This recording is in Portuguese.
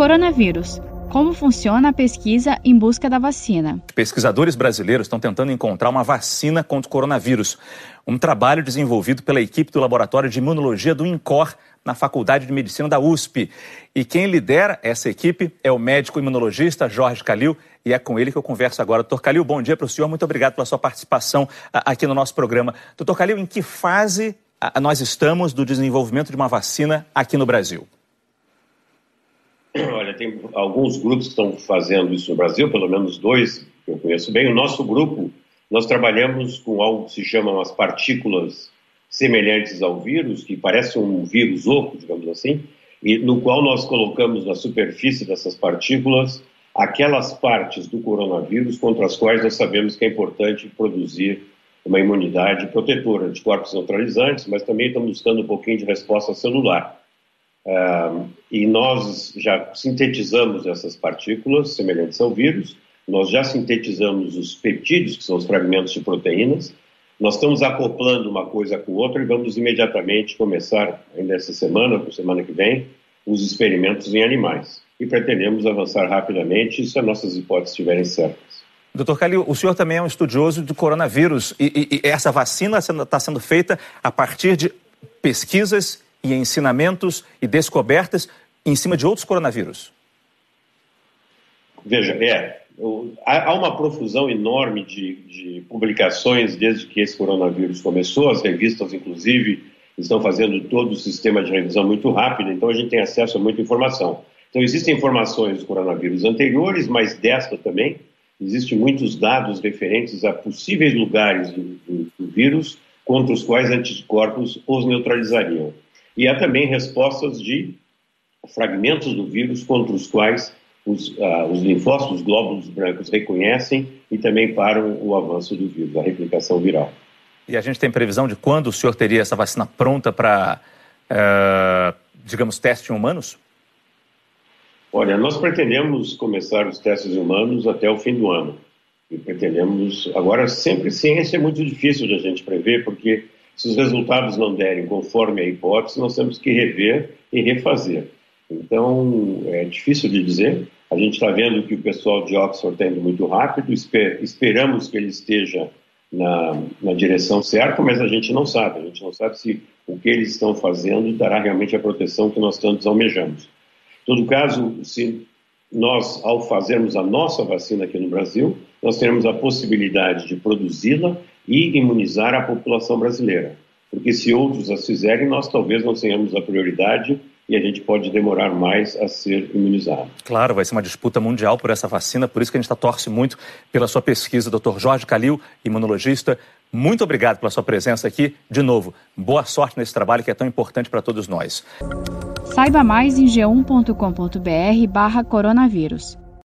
Coronavírus. Como funciona a pesquisa em busca da vacina? Pesquisadores brasileiros estão tentando encontrar uma vacina contra o coronavírus. Um trabalho desenvolvido pela equipe do Laboratório de Imunologia do INCOR, na Faculdade de Medicina da USP. E quem lidera essa equipe é o médico imunologista Jorge Calil, e é com ele que eu converso agora. Doutor Calil, bom dia para o senhor, muito obrigado pela sua participação aqui no nosso programa. Doutor Calil, em que fase nós estamos do desenvolvimento de uma vacina aqui no Brasil? Tem alguns grupos que estão fazendo isso no Brasil, pelo menos dois que eu conheço bem. O nosso grupo, nós trabalhamos com algo que se chama as partículas semelhantes ao vírus, que parece um vírus oco, digamos assim, e no qual nós colocamos na superfície dessas partículas aquelas partes do coronavírus contra as quais nós sabemos que é importante produzir uma imunidade protetora, de corpos neutralizantes, mas também estamos buscando um pouquinho de resposta celular. E nós já sintetizamos essas partículas semelhantes ao vírus, nós já sintetizamos os peptídeos, que são os fragmentos de proteínas, nós estamos acoplando uma coisa com outra e vamos imediatamente começar, ainda essa semana, ou semana que vem, os experimentos em animais. E pretendemos avançar rapidamente se as nossas hipóteses estiverem certas. Doutor Calil, o senhor também é um estudioso do coronavírus e, e, e essa vacina está sendo feita a partir de pesquisas e ensinamentos e descobertas em cima de outros coronavírus? Veja, é, há uma profusão enorme de, de, publicações desde que esse coronavírus começou, as revistas, inclusive, estão fazendo todo o sistema de revisão muito rápido, então a gente tem acesso a muita informação. Então, existem informações do coronavírus anteriores, mas desta também. Existem muitos dados referentes a possíveis lugares do, do, do vírus contra os quais anticorpos os neutralizariam. E há também respostas de fragmentos do vírus contra os quais os, uh, os linfócitos, os glóbulos brancos reconhecem e também param o avanço do vírus, a replicação viral. E a gente tem previsão de quando o senhor teria essa vacina pronta para, uh, digamos, testes em humanos? Olha, nós pretendemos começar os testes humanos até o fim do ano. E pretendemos. Agora, sempre ciência é muito difícil de a gente prever, porque se os resultados não derem conforme a hipótese, nós temos que rever e refazer. Então, é difícil de dizer. A gente está vendo que o pessoal de Oxford está indo muito rápido, esper esperamos que ele esteja na, na, direção certa, mas a gente não sabe. A gente não sabe se o que eles estão fazendo dará realmente a proteção que nós tantos almejamos. Em todo caso, se nós, ao fazermos a nossa vacina aqui no Brasil, nós teremos a possibilidade de produzi-la e imunizar a população brasileira. Porque se outros as fizerem, nós talvez não tenhamos a prioridade e a gente pode demorar mais a ser imunizado. Claro, vai ser uma disputa mundial por essa vacina, por isso que a gente está torce muito pela sua pesquisa, doutor Jorge Calil, imunologista. Muito obrigado pela sua presença aqui. De novo, boa sorte nesse trabalho que é tão importante para todos nós. Saiba mais em g1.com.br barra coronavírus.